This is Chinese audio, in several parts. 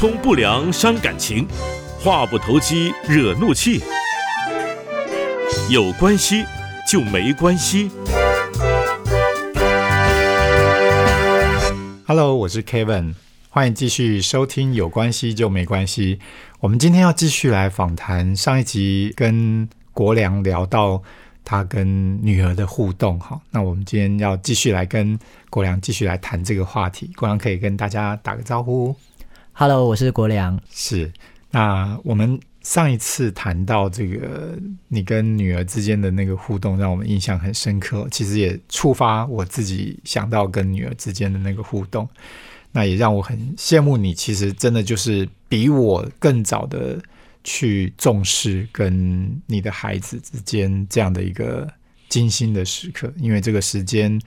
通不良伤感情，话不投机惹怒气。有关系就没关系。Hello，我是 Kevin，欢迎继续收听《有关系就没关系》。我们今天要继续来访谈上一集跟国良聊到他跟女儿的互动，哈，那我们今天要继续来跟国良继续来谈这个话题。国良可以跟大家打个招呼。Hello，我是国良。是，那我们上一次谈到这个你跟女儿之间的那个互动，让我们印象很深刻。其实也触发我自己想到跟女儿之间的那个互动，那也让我很羡慕你。其实真的就是比我更早的去重视跟你的孩子之间这样的一个精心的时刻，因为这个时间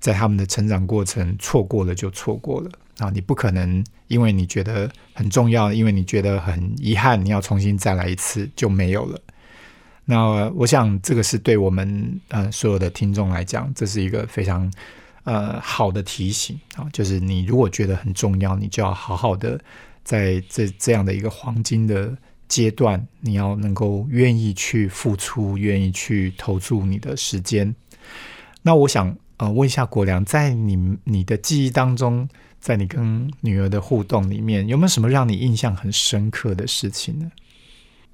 在他们的成长过程错过了就错过了。啊，你不可能因为你觉得很重要，因为你觉得很遗憾，你要重新再来一次就没有了。那我想这个是对我们呃所有的听众来讲，这是一个非常呃好的提醒啊，就是你如果觉得很重要，你就要好好的在这这样的一个黄金的阶段，你要能够愿意去付出，愿意去投注你的时间。那我想呃问一下国良，在你你的记忆当中。在你跟女儿的互动里面，有没有什么让你印象很深刻的事情呢？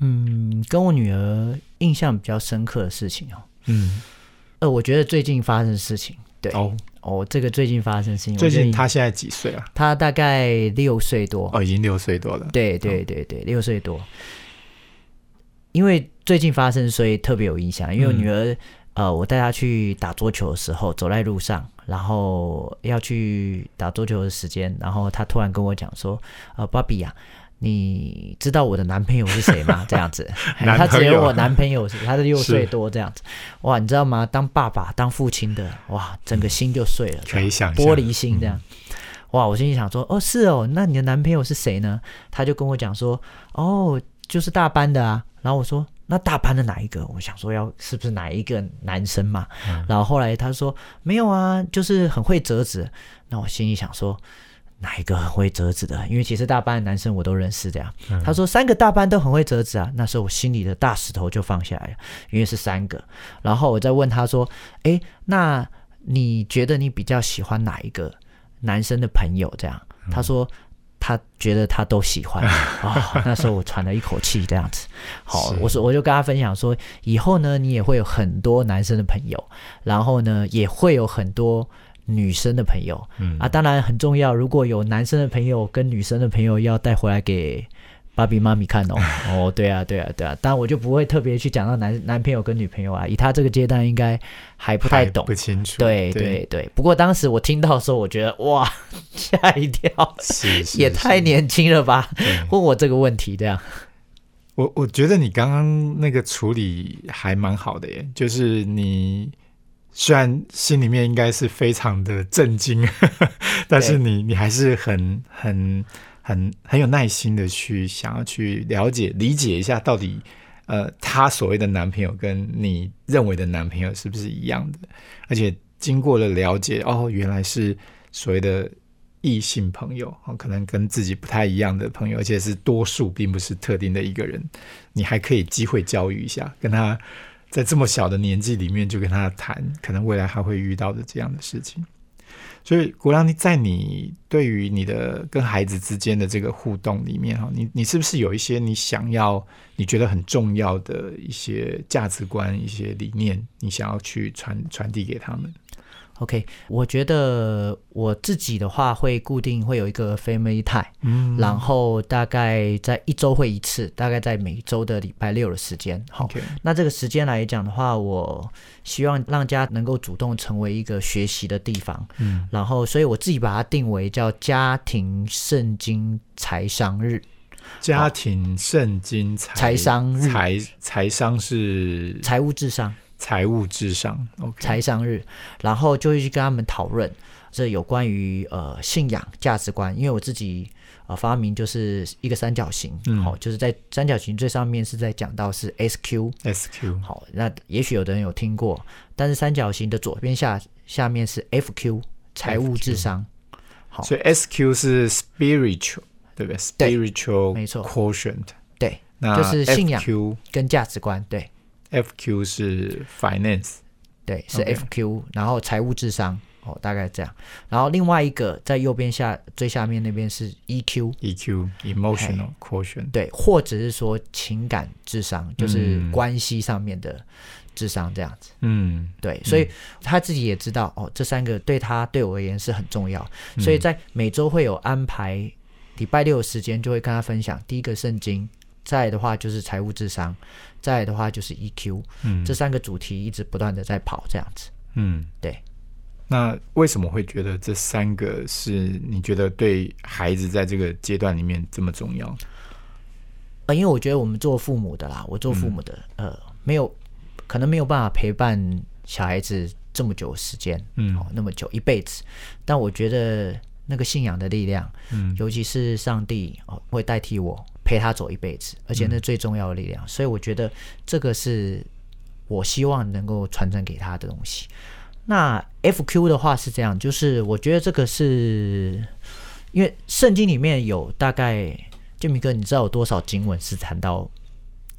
嗯，跟我女儿印象比较深刻的事情哦，嗯，呃，我觉得最近发生的事情，对，哦，哦，这个最近发生的事情，最近她现在几岁啊？她大概六岁多，哦，已经六岁多了。对对对对，六岁多。因为最近发生，所以特别有印象。因为我嗯女儿，呃，我带他去打桌球的时候，走在路上，然后要去打桌球的时间，然后他突然跟我讲说：“呃，芭比呀、你知道我的男朋友是谁吗？”这样子，他只有我男朋友是，他是六岁多这样子。哇，你知道吗？当爸爸、当父亲的，哇，整个心就碎了，可以想玻璃心这样。哇，我心里想说，哦，是哦，那你的男朋友是谁呢？他就跟我讲说，哦，就是大班的啊。然后我说，那大班的哪一个？我想说要是不是哪一个男生嘛？然后后来他说没有啊，就是很会折纸。那我心里想说。哪一个很会折纸的？因为其实大班的男生我都认识的呀。他说三个大班都很会折纸啊，那时候我心里的大石头就放下来了，因为是三个。然后我再问他说：“诶，那你觉得你比较喜欢哪一个男生的朋友？”这样，他说他觉得他都喜欢啊、那时候我喘了一口气，这样子。好，我说我就跟他分享说，以后呢，你也会有很多男生的朋友，然后呢，也会有很多。女生的朋友，嗯啊，当然很重要。如果有男生的朋友跟女生的朋友，要带回来给芭比妈咪看哦。哦，对啊，对啊，对啊。当然我就不会特别去讲到男男朋友跟女朋友啊，以他这个阶段应该还不太懂不。清楚。对对对，不过当时我听到的时候，我觉得哇，吓一跳，是是也太年轻了吧？对问我这个问题，这样我我觉得你刚刚那个处理还蛮好的耶，就是你虽然心里面应该是非常的震惊，但是你你还是很很很很有耐心的去想要去了解理解一下到底呃他所谓的男朋友跟你认为的男朋友是不是一样的，而且经过了了解哦，原来是所谓的。异性朋友哦，可能跟自己不太一样的朋友，而且是多数，并不是特定的一个人。你还可以机会教育一下，跟他在这么小的年纪里面就跟他谈，可能未来还会遇到的这样的事情。所以，国良，你在你对于你的跟孩子之间的这个互动里面哈，你你是不是有一些你想要、你觉得很重要的一些价值观、一些理念，你想要去传传递给他们？OK。我觉得我自己的话会固定会有一个 family time，嗯然后大概在一周会一次，大概在每周的礼拜六的时间。好，OK，那这个时间来讲的话，我希望让家能够主动成为一个学习的地方。嗯，然后，所以我自己把它定为叫家庭圣经财商日。家庭圣经财财商日财财商是财务至上，财务智商，OK，财商日，然后就会去跟他们讨论这有关于呃信仰价值观，因为我自己呃发明就是一个三角形，好、嗯就是在三角形最上面是在讲到是 SQ，SQ 好，那也许有的人有听过，但是三角形的左边下下面是 FQ 财务智商，好。所以 SQ 是 spiritual 对不对？对？spiritual 没错。quotient，对，那就是信仰跟价值观，对 FQ 是 finance，对是 FQ，然后财务智商哦，大概这样。然后另外一个在右边下最下面那边是 EQ，EQ emotional quotient，对，或者是说情感智商，就是嗯。关系上面的智商这样子。嗯。对，所以他自己也知道哦，这三个对他对我而言是很重要，嗯。所以在每周会有安排礼拜六的时间，就会跟他分享。第一个圣经，再来的话就是财务智商，再来的话就是 EQ，嗯这三个主题一直不断的在跑这样子。嗯，对。那为什么会觉得这三个是你觉得对孩子在这个阶段里面这么重要？呃，因为我觉得我们做父母的啦，我做父母的，呃，没有可能没有办法陪伴小孩子这么久时间，嗯哦，那么久一辈子，但我觉得那个信仰的力量，嗯尤其是上帝哦，会代替我陪他走一辈子，而且那最重要的力量，所以我觉得这个是我希望能够传承给他的东西。那 FQ 的话是这样，就是我觉得这个是因为圣经里面有大概，建明哥，你知道有多少经文是谈到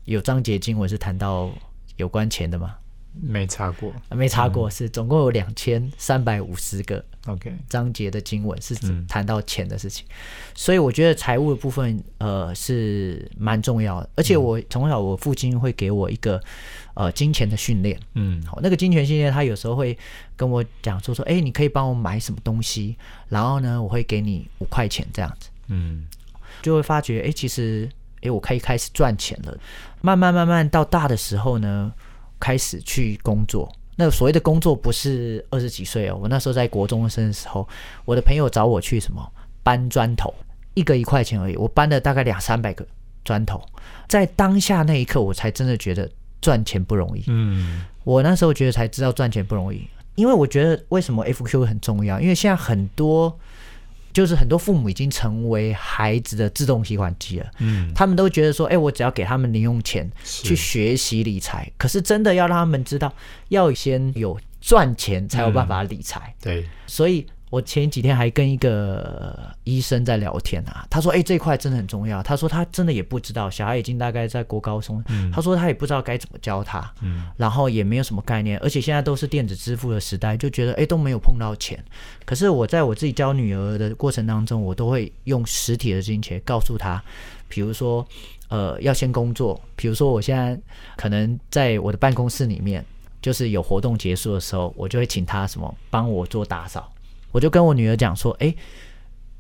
有章节经文是谈到有关钱的吗？没查过。啊没查过，是总共有两千三百五十个，OK，章节的经文是嗯。谈到钱的事情，所以我觉得财务的部分呃是蛮重要的，而且我从小我父亲会给我一个呃金钱的训练，嗯。好，那个金钱训练他有时候会跟我讲说说，哎，你可以帮我买什么东西，然后呢我会给你五块钱这样子，嗯。就会发觉，哎，其实哎我可以开始赚钱了，慢慢慢慢到大的时候呢，开始去工作。那所谓的工作不是二十几岁哦，我那时候在国中生的时候，我的朋友找我去什么搬砖头，一个一块钱而已，我搬了大概两三百个砖头，在当下那一刻，我才真的觉得赚钱不容易。嗯我那时候觉得才知道赚钱不容易，因为我觉得为什么 FQ 很重要，因为现在很多就是很多父母已经成为孩子的自动提款机了，嗯，他们都觉得说，哎，我只要给他们零用钱去学习理财，可是真的要让他们知道，要先有赚钱才有办法理财，对，所以。我前几天还跟一个医生在聊天啊，他说：“哎、这块真的很重要。”他说他真的也不知道，小孩已经大概在国高中，他说他也不知道该怎么教他，嗯然后也没有什么概念，而且现在都是电子支付的时代，就觉得哎都没有碰到钱。可是我在我自己教女儿的过程当中，我都会用实体的金钱告诉她，比如说呃要先工作，比如说我现在可能在我的办公室里面，就是有活动结束的时候，我就会请她什么帮我做打扫，我就跟我女儿讲说，哎，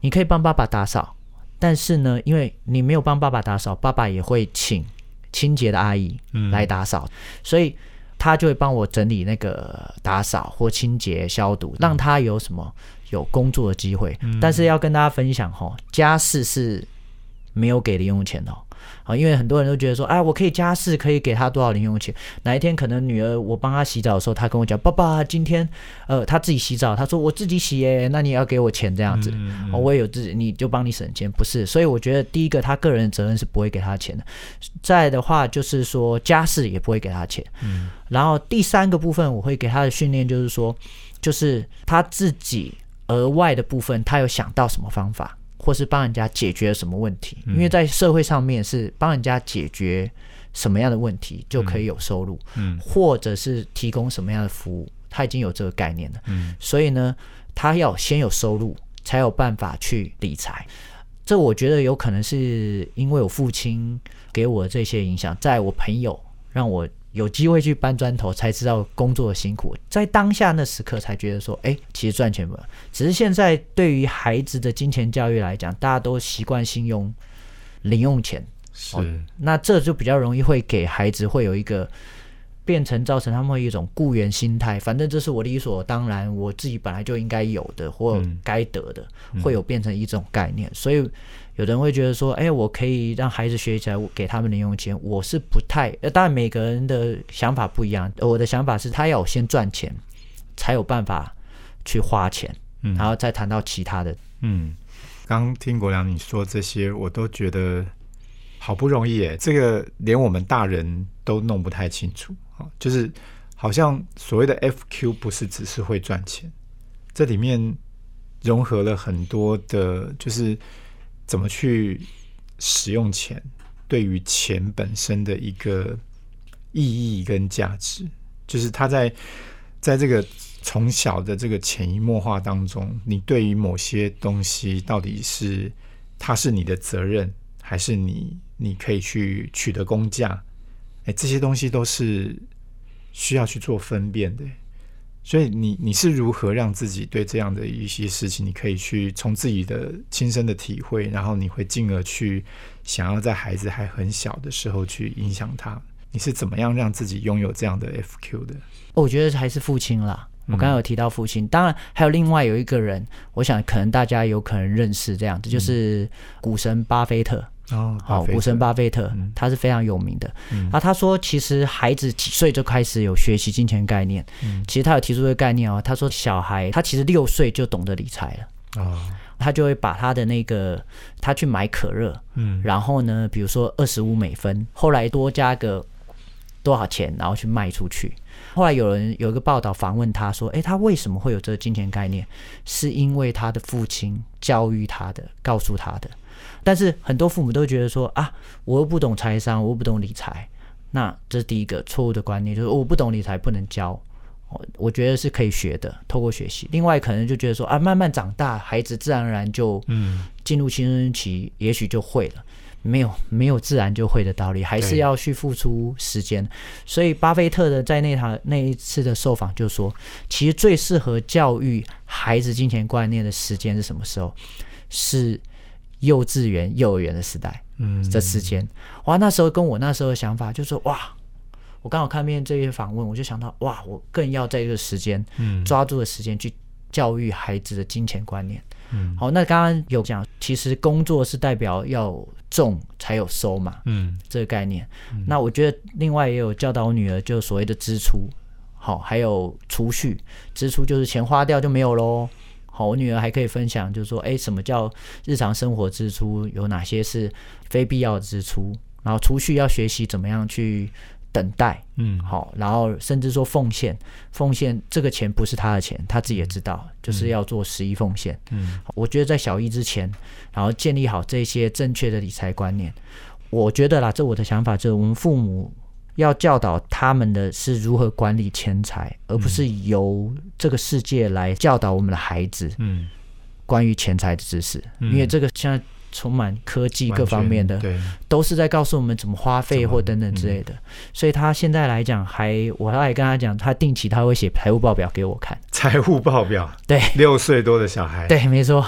你可以帮爸爸打扫，但是呢，因为你没有帮爸爸打扫，爸爸也会请清洁的阿姨嗯来打扫，所以他就会帮我整理那个打扫或清洁消毒，让他有什么有工作的机会。但是要跟大家分享哦，家事是没有给零用钱的哦。啊，因为很多人都觉得说，哎，我可以家事可以给他多少零用钱？哪一天可能女儿我帮她洗澡的时候，她跟我讲，爸爸今天呃她自己洗澡，她说我自己洗耶，那你也要给我钱这样子。嗯哦，我也有自己，你就帮你省钱，不是？所以我觉得第一个，他个人的责任是不会给他钱的。再的话，就是说家事也不会给他钱。嗯然后第三个部分，我会给他的训练就是说，就是他自己额外的部分，他有想到什么方法，或是帮人家解决什么问题。因为在社会上面是帮人家解决什么样的问题，就可以有收入，嗯或者是提供什么样的服务，他已经有这个概念了。嗯所以呢，他要先有收入，才有办法去理财。这我觉得有可能是因为我父亲给我这些影响，在我朋友让我有机会去搬砖头，才知道工作的辛苦，在当下那时刻才觉得说，哎，其实赚钱不，只是现在对于孩子的金钱教育来讲，大家都习惯性用零用钱，是。那这就比较容易会给孩子会有一个变成造成他们一种雇员心态，反正这是我理所当然，我自己本来就应该有的或嗯该得的，会有变成一种概念。所以有人会觉得说，哎，我可以让孩子学起来，我给他们零用钱，我是不太，呃，当然每个人的想法不一样，我的想法是他要先赚钱，才有办法去花钱，嗯然后再谈到其他的。嗯，刚听国良你说这些，我都觉得好不容易耶，这个连我们大人都弄不太清楚啊，就是好像所谓的 FQ 不是只是会赚钱，这里面融合了很多的，就是怎么去使用钱，对于钱本身的一个意义跟价值，就是他在在这个从小的这个潜移默化当中，你对于某些东西到底是它是你的责任，还是你你可以去取得公价？哎，这些东西都是需要去做分辨的。所以你你是如何让自己对这样的一些事情，你可以去从自己的亲身的体会，然后你会进而去想要在孩子还很小的时候去影响他。你是怎么样让自己拥有这样的 FQ 的？我觉得还是父亲啦。我刚刚有提到父亲，当然还有另外有一个人，我想可能大家有可能认识这样子，就是股神巴菲特。哦，好，股神巴菲特，他是非常有名的。啊，他说其实孩子几岁就开始有学习金钱概念。其实他有提出一个概念哦，他说小孩他其实六岁就懂得理财了。哦，他就会把他的那个他去买可乐，嗯，然后呢，比如说二十五美分，后来多加个多少钱，然后去卖出去。后来有人有一个报道访问他说，诶，他为什么会有这个金钱概念？是因为他的父亲教育他的，告诉他的。但是很多父母都觉得说啊，我又不懂财商，我又不懂理财，那这是第一个错误的观念，就是我不懂理财不能教。我觉得是可以学的，透过学习。另外可能就觉得说啊，慢慢长大，孩子自然而然就嗯进入青春期，也许就会了。没有没有自然就会的道理，还是要去付出时间。所以巴菲特的在那场那一次的受访就说，其实最适合教育孩子金钱观念的时间是什么时候？是。幼稚园、幼儿园的时代，嗯，这时间，哇，那时候跟我那时候的想法就是哇，我刚好看遍这些访问，我就想到哇，我更要在这个时间，嗯，抓住的时间去教育孩子的金钱观念，嗯，好，那刚刚有讲，其实工作是代表要种才有收嘛，嗯，这个概念，那我觉得另外也有教导我女儿，就所谓的支出，好，还有储蓄，支出就是钱花掉就没有喽。好，我女儿还可以分享，就是说，哎，什么叫日常生活支出？有哪些是非必要的支出？然后储蓄要学习怎么样去等待，嗯，好，然后甚至说奉献，奉献这个钱不是他的钱，他自己也知道，就是要做十一奉献。嗯，我觉得在小一之前，然后建立好这些正确的理财观念，我觉得啦，这我的想法就是我们父母。要教导他们的是如何管理钱财，而不是由这个世界来教导我们的孩子。嗯，关于钱财的知识，因为这个现在充满科技各方面的，对，都是在告诉我们怎么花费或等等之类的。所以他现在来讲，还我还跟他讲，他定期他会写财务报表给我看。财务报表，对，六岁多的小孩，对，没错。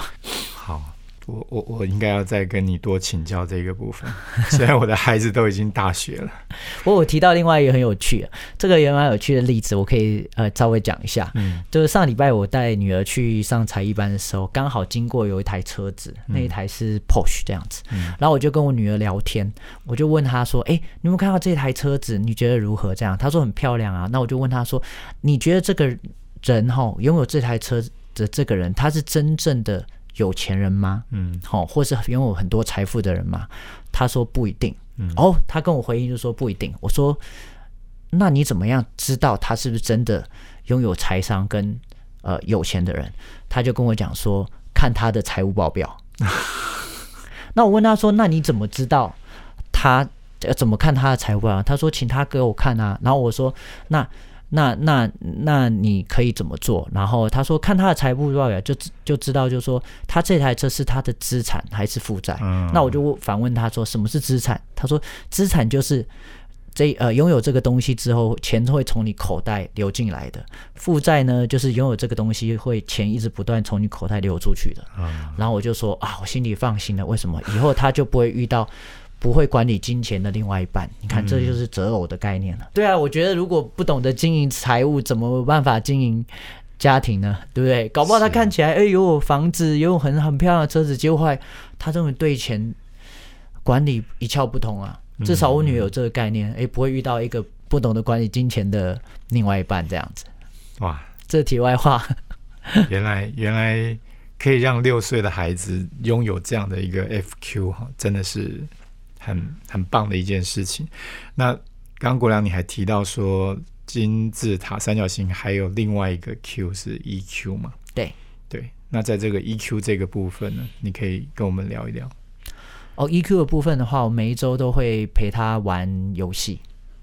我我我应该要再跟你多请教这个部分，虽然我的孩子都已经大学了。我我提到另外一个很有趣，这个也蛮有趣的例子，我可以呃稍微讲一下。嗯，就是上礼拜我带女儿去上才艺班的时候，刚好经过有一台车子，那一台是 Porsche 这样子。嗯，然后我就跟我女儿聊天，我就问她说：“哎，你有没有看到这台车子？你觉得如何？”这样，她说很漂亮啊。那我就问她说：“你觉得这个人哈拥有这台车的这个人，他是真正的？”有钱人吗？嗯，好，或是拥有很多财富的人吗？他说不一定。嗯，哦，他跟我回应就说不一定。我说，那你怎么样知道他是不是真的拥有财商跟呃有钱的人？他就跟我讲说，看他的财务报表。那我问他说，那你怎么知道他怎么看他的财务报表？他说，请他给我看啊。然后我说，那。那那那你可以怎么做？然后他说看他的财务报表就就知道，就是说他这台车是他的资产还是负债？那我就反问他说什么是资产？他说资产就是这呃拥有这个东西之后钱会从你口袋流进来的，负债呢就是拥有这个东西会钱一直不断从你口袋流出去的。然后我就说啊，我心里放心了，为什么？以后他就不会遇到。不会管理金钱的另外一半，你看这就是择偶的概念了。对啊，我觉得如果不懂得经营财务，怎么办法经营家庭呢？对不对？搞不好他看起来哎有房子，有很很漂亮的车子，结果他这种对钱管理一窍不通啊。至少我女儿有这个概念，哎，不会遇到一个不懂得管理金钱的另外一半这样子。哇，这题外话，原来原来可以让六岁的孩子拥有这样的一个 FQ 哈，真的是。很很棒的一件事情。那刚刚国良你还提到说金字塔三角形还有另外一个 Q 是 EQ 嘛？对对。那在这个 EQ 这个部分呢，你可以跟我们聊一聊。哦，EQ 的部分的话，我每一周都会陪他玩游戏，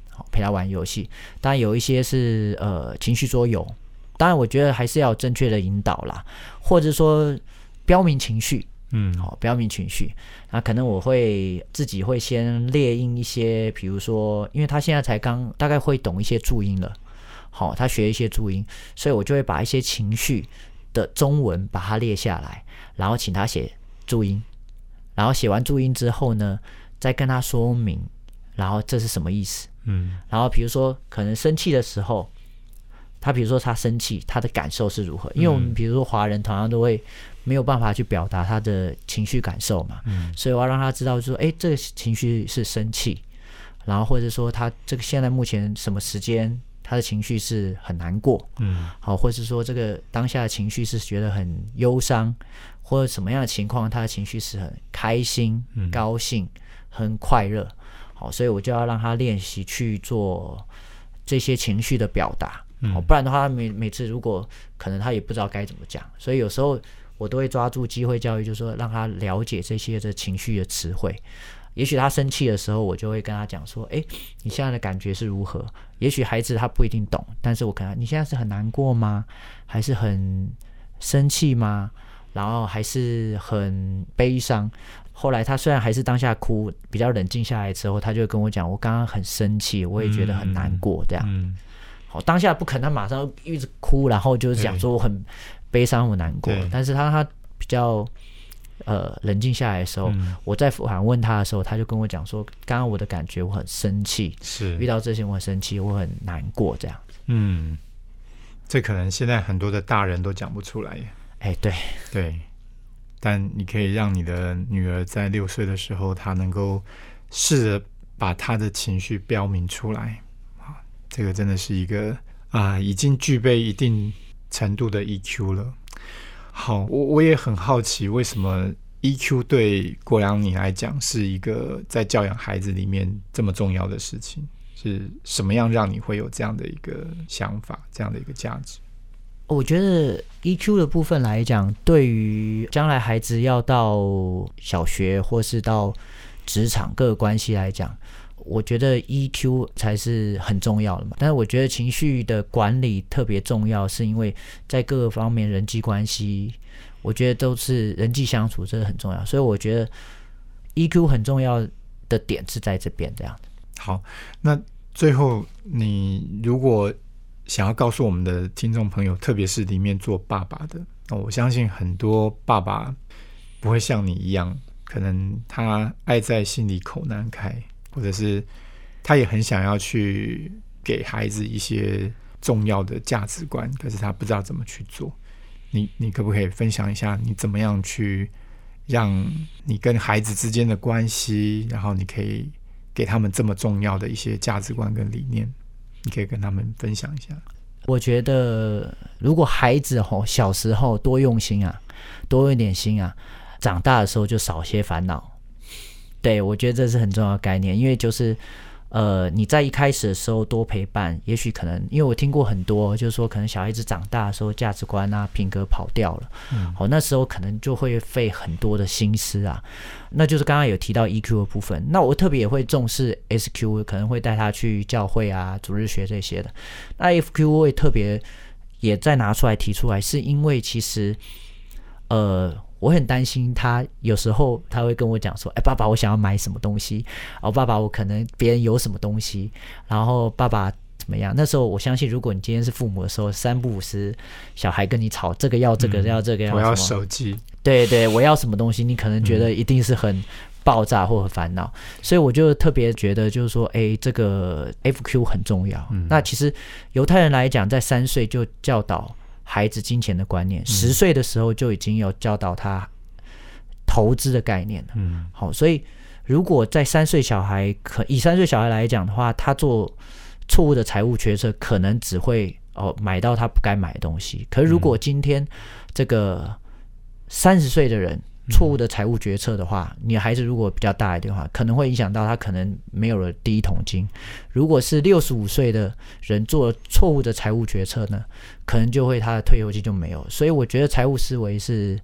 好，陪他玩游戏。当然有一些是呃情绪桌游，当然我觉得还是要正确的引导啦，或者说标明情绪，嗯，好，标明情绪。那可能我会自己会先列印一些，比如说，因为他现在才刚大概会懂一些注音了，好，他学一些注音，所以我就会把一些情绪的中文把它列下来，然后请他写注音，然后写完注音之后呢，再跟他说明，然后这是什么意思。嗯然后比如说可能生气的时候，他比如说他生气，他的感受是如何？因为我们嗯比如说华人同样都会没有办法去表达他的情绪感受嘛，嗯。所以我要让他知道说，哎，这个情绪是生气，然后或者说他这个现在目前什么时间，他的情绪是很难过，嗯。好，或是说这个当下的情绪是觉得很忧伤，或者什么样的情况，他的情绪是很开心、嗯。高兴、很快乐。好，所以我就要让他练习去做这些情绪的表达。好，嗯不然的话，每每次如果可能他也不知道该怎么讲，所以有时候我都会抓住机会教育，就是说让他了解这些的情绪的词汇。也许他生气的时候，我就会跟他讲说：“诶，你现在的感觉是如何？”也许孩子他不一定懂，但是我可能你现在是很难过吗？还是很生气吗？然后还是很悲伤？后来他虽然还是当下哭，比较冷静下来之后，他就跟我讲：“我刚刚很生气，我也觉得很难过。”这样。好，当下不肯他马上一直哭，然后就是讲说我很悲伤、我难过。但是他他比较呃冷静下来的时候，嗯我在反问他的时候，他就跟我讲说，刚刚我的感觉我很生气，是遇到这些我很生气，我很难过，这样。嗯，这可能现在很多的大人都讲不出来耶。哎，对，对，但你可以让你的女儿在六岁的时候，她能够试着把她的情绪标明出来啊，这个真的是一个啊，已经具备一定程度的 EQ 了。好，我我也很好奇，为什么 EQ 对国良你来讲是一个在教养孩子里面这么重要的事情？是什么样让你会有这样的一个想法，这样的一个价值？我觉得 EQ 的部分来讲，对于将来孩子要到小学或是到职场各个关系来讲，我觉得 EQ 才是很重要的嘛。但是我觉得情绪的管理特别重要，是因为在各个方面人际关系，我觉得都是人际相处，这个很重要。所以我觉得 EQ 很重要的点是在这边这样。好，那最后你如果想要告诉我们的听众朋友，特别是里面做爸爸的，那我相信很多爸爸不会像你一样，可能他爱在心里口难开，或者是他也很想要去给孩子一些重要的价值观，可是他不知道怎么去做。你你可不可以分享一下你怎么样去让你跟孩子之间的关系，然后你可以给他们这么重要的一些价值观跟理念，你可以跟他们分享一下。我觉得，如果孩子吼小时候多用心啊，多用点心啊，长大的时候就少些烦恼。对我觉得这是很重要的概念，因为就是呃，你在一开始的时候多陪伴，也许可能，因为我听过很多，就是说可能小孩子长大的时候价值观啊、品格跑掉了，嗯好，那时候可能就会费很多的心思啊。那就是刚刚有提到 EQ 的部分，那我特别也会重视 SQ，可能会带他去教会啊、主日学这些的。那 FQ 我也特别也再拿出来提出来，是因为其实呃，我很担心他有时候他会跟我讲说：“哎，爸爸，我想要买什么东西？哦，爸爸，我可能别人有什么东西，然后爸爸。”怎么样？那时候我相信，如果你今天是父母的时候，三不五时，小孩跟你吵这个要这个、嗯要这个要我要手机，对对，我要什么东西，你可能觉得嗯一定是很爆炸或很烦恼，所以我就特别觉得，就是说，哎，这个 FQ 很重要。嗯那其实犹太人来讲，在三岁就教导孩子金钱的观嗯念，十、岁的时候就已经有教导他投资的概念了。嗯好，所以如果在三岁小孩可以三岁小孩来讲的话，他做错误的财务决策，可能只会哦买到他不该买的东西。可是如果今天这个三十岁的人错误的财务决策的话，你孩子如果比较大一点的话，可能会影响到他可能没有了第一桶金。如果是六十五岁的人做了错误的财务决策呢，可能就会他的退休金就没有。所以我觉得财务思维是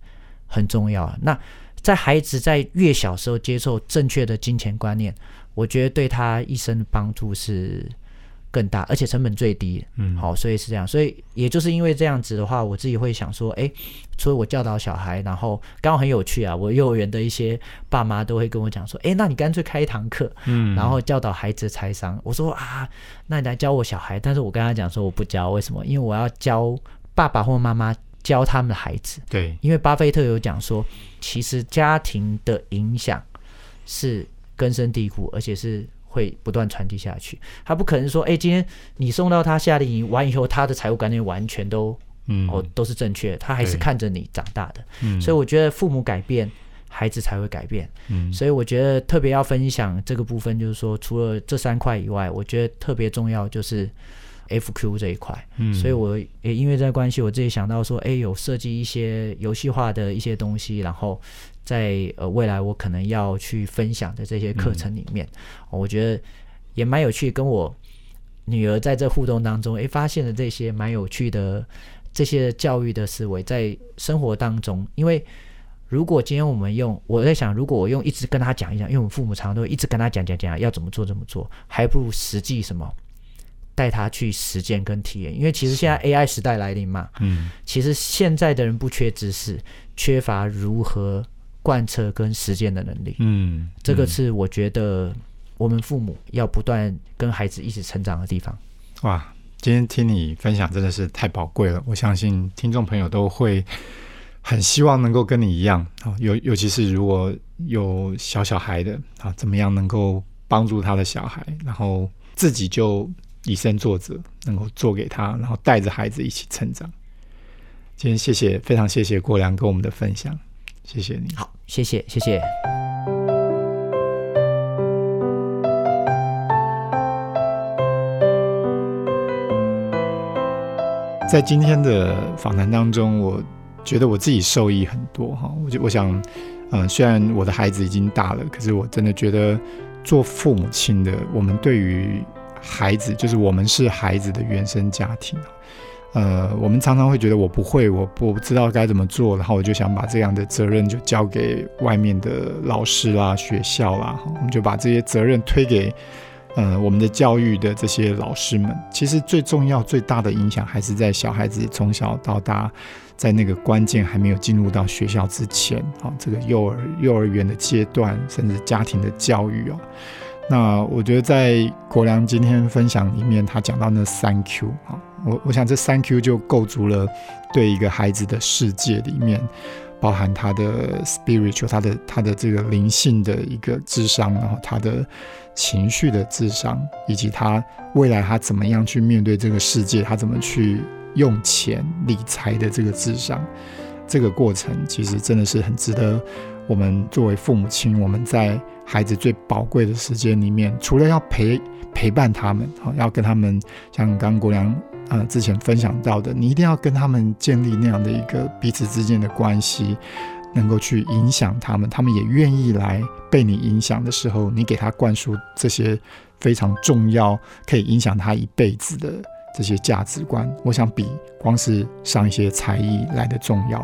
很重要。那在孩子在越小时候接受正确的金钱观念，我觉得对他一生的帮助是更大，而且成本最低。嗯，好，所以是这样，所以也就是因为这样子的话，我自己会想说，哎，除了我教导小孩，然后刚好很有趣啊，我幼儿园的一些爸妈都会跟我讲说，哎，那你干脆开一堂课，嗯，然后教导孩子财商。我说啊，那你来教我小孩，但是我跟他讲说我不教，为什么？因为我要教爸爸或妈妈教他们的孩子。对，因为巴菲特有讲说，其实家庭的影响是根深蒂固，而且是会不断传递下去。他不可能说，哎，今天你送到他夏令营完以后，他的财务观念完全都嗯，哦都是正确的，他还是看着你长大的。嗯，所以我觉得父母改变，孩子才会改变。嗯，所以我觉得特别要分享这个部分，就是说，除了这三块以外，我觉得特别重要就是 FQ 这一块。嗯，所以我也因为这个关系，我自己想到说，哎，有设计一些游戏化的一些东西，然后在呃未来我可能要去分享的这些课程里面，哦我觉得也蛮有趣。跟我女儿在这互动当中，哎，发现了这些蛮有趣的这些教育的思维，在生活当中，因为。如果今天我们用，我在想，如果我用一直跟他讲一讲，因为我们父母常常都会一直跟他讲讲讲要怎么做怎么做，还不如实际什么带他去实践跟体验。因为其实现在 AI 时代来临嘛，嗯，其实现在的人不缺知识，缺乏如何贯彻跟实践的能力。嗯，这个嗯是我觉得我们父母要不断跟孩子一起成长的地方。哇，今天听你分享真的是太宝贵了，我相信听众朋友都会很希望能够跟你一样啊，尤尤其是如果有小小孩的啊，怎么样能够帮助他的小孩，然后自己就以身作则，能够做给他，然后带着孩子一起成长。今天谢谢，非常谢谢郭良跟我们的分享，谢谢你。好，谢谢，谢谢。在今天的访谈当中，我觉得我自己受益很多哈。我就我想，嗯、虽然我的孩子已经大了，可是我真的觉得做父母亲的，我们对于孩子，就是我们是孩子的原生家庭呃，我们常常会觉得我不会，我不知道该怎么做，然后我就想把这样的责任就交给外面的老师啦、学校啦，我们就把这些责任推给呃我们的教育的这些老师们。其实最重要、最大的影响还是在小孩子从小到大，在那个关键还没有进入到学校之前，啊，这个幼儿幼儿园的阶段，甚至家庭的教育哦。那我觉得在国良今天分享里面，他讲到那三 Q 啊，我我想这三 Q 就构筑了对一个孩子的世界里面，包含他的 spiritual，他的他的这个灵性的一个智商，然后他的情绪的智商，以及他未来他怎么样去面对这个世界，他怎么去用钱理财的这个智商，这个过程其实真的是很值得我们作为父母亲，我们在孩子最宝贵的时间里面，除了要陪陪伴他们，好，要跟他们像刚刚国良呃之前分享到的，你一定要跟他们建立那样的一个彼此之间的关系，能够去影响他们，他们也愿意来被你影响的时候，你给他灌输这些非常重要，可以影响他一辈子的这些价值观，我想比光是上一些才艺来的重要。